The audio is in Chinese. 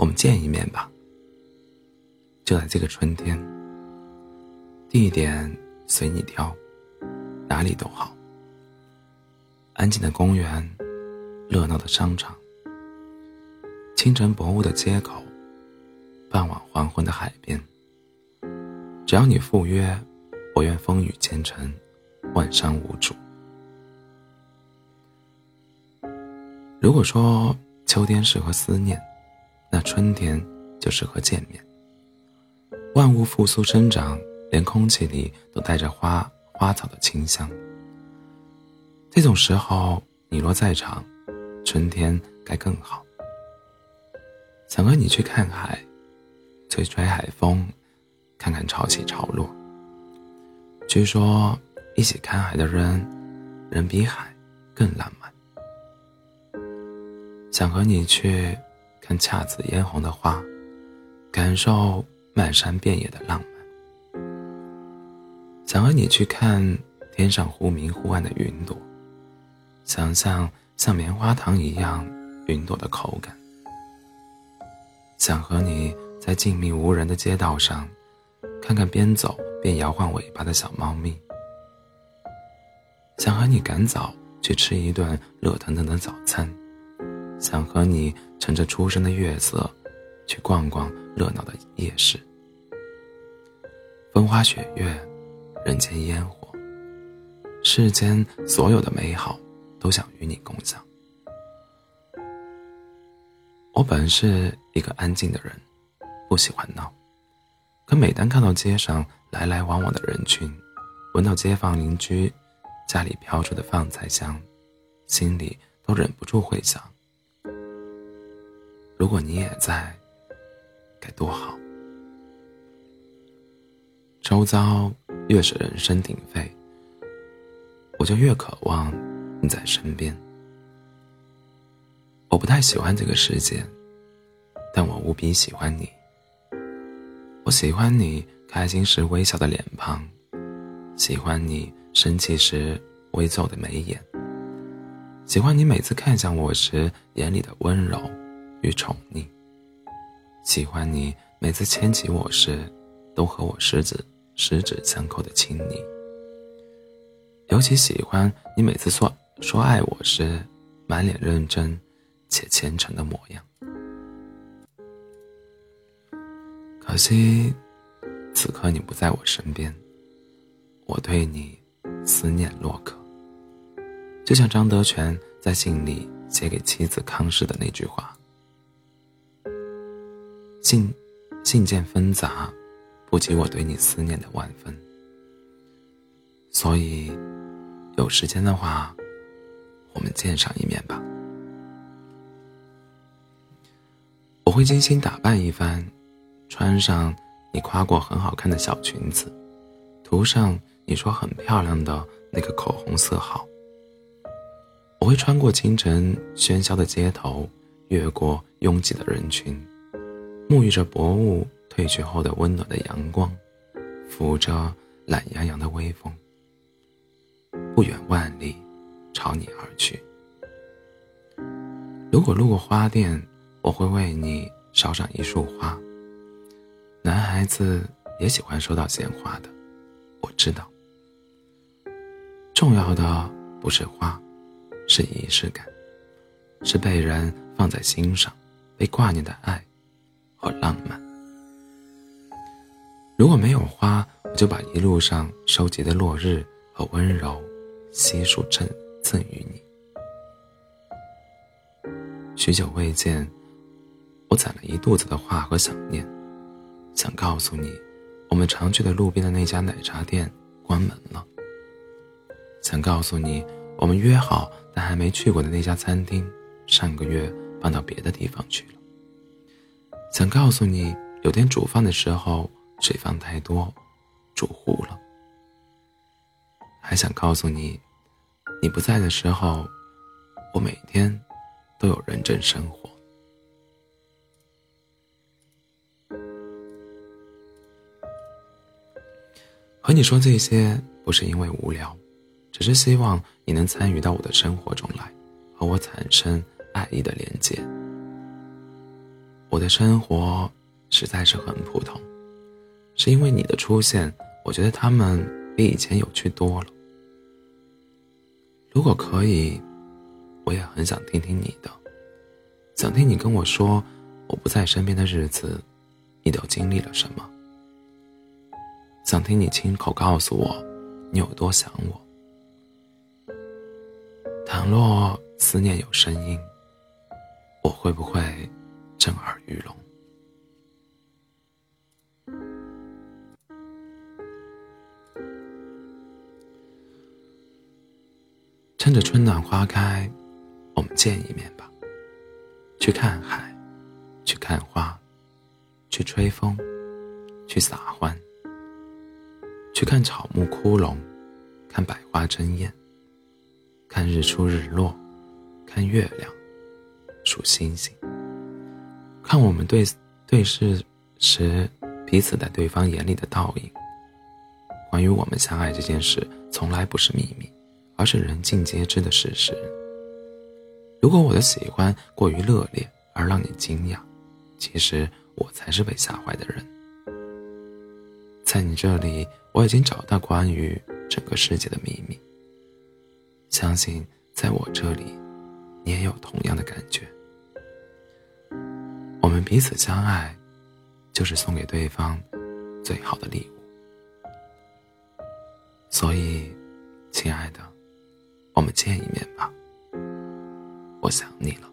我们见一面吧。就在这个春天，地点随你挑，哪里都好。安静的公园，热闹的商场，清晨薄雾的街口，傍晚黄昏的海边。只要你赴约，我愿风雨兼程，万山无阻。如果说秋天适合思念，那春天就适合见面。万物复苏生长，连空气里都带着花花草的清香。这种时候，你若在场，春天该更好。想和你去看海，吹吹海风，看看潮起潮落。据说，一起看海的人，人比海更浪漫。想和你去看姹紫嫣红的花，感受漫山遍野的浪漫。想和你去看天上忽明忽暗的云朵，想象像棉花糖一样云朵的口感。想和你在静谧无人的街道上，看看边走边摇晃尾巴的小猫咪。想和你赶早去吃一顿热腾腾的早餐。想和你乘着初升的月色，去逛逛热闹的夜市。风花雪月，人间烟火，世间所有的美好，都想与你共享。我本是一个安静的人，不喜欢闹，可每当看到街上来来往往的人群，闻到街坊邻居家里飘出的饭菜香，心里都忍不住会想。如果你也在，该多好！周遭越是人声鼎沸，我就越渴望你在身边。我不太喜欢这个世界，但我无比喜欢你。我喜欢你开心时微笑的脸庞，喜欢你生气时微皱的眉眼，喜欢你每次看向我时眼里的温柔。与宠溺，喜欢你每次牵起我时，都和我十指十指相扣的亲昵。尤其喜欢你每次说说爱我时，满脸认真且虔诚的模样。可惜，此刻你不在我身边，我对你思念若渴。就像张德全在信里写给妻子康氏的那句话。信，信件纷杂，不及我对你思念的万分。所以，有时间的话，我们见上一面吧。我会精心打扮一番，穿上你夸过很好看的小裙子，涂上你说很漂亮的那个口红色号。我会穿过清晨喧嚣的街头，越过拥挤的人群。沐浴着薄雾褪去后的温暖的阳光，抚着懒洋洋的微风，不远万里，朝你而去。如果路过花店，我会为你捎上一束花。男孩子也喜欢收到鲜花的，我知道。重要的不是花，是仪式感，是被人放在心上、被挂念的爱。和浪漫。如果没有花，我就把一路上收集的落日和温柔悉数赠赠予你。许久未见，我攒了一肚子的话和想念，想告诉你，我们常去的路边的那家奶茶店关门了。想告诉你，我们约好但还没去过的那家餐厅，上个月搬到别的地方去了。想告诉你，有天煮饭的时候水放太多，煮糊了。还想告诉你，你不在的时候，我每天都有认真生活。和你说这些不是因为无聊，只是希望你能参与到我的生活中来，和我产生爱意的连接。我的生活实在是很普通，是因为你的出现，我觉得他们比以前有趣多了。如果可以，我也很想听听你的，想听你跟我说，我不在身边的日子，你都经历了什么？想听你亲口告诉我，你有多想我。倘若思念有声音，我会不会震耳欲聋？趁着春暖花开，我们见一面吧。去看海，去看花，去吹风，去撒欢，去看草木枯荣，看百花争艳。看日出日落，看月亮，数星星，看我们对对视时彼此在对方眼里的倒影。关于我们相爱这件事，从来不是秘密，而是人尽皆知的事实。如果我的喜欢过于热烈而让你惊讶，其实我才是被吓坏的人。在你这里，我已经找到关于整个世界的秘密。相信在我这里，你也有同样的感觉。我们彼此相爱，就是送给对方最好的礼物。所以，亲爱的，我们见一面吧。我想你了。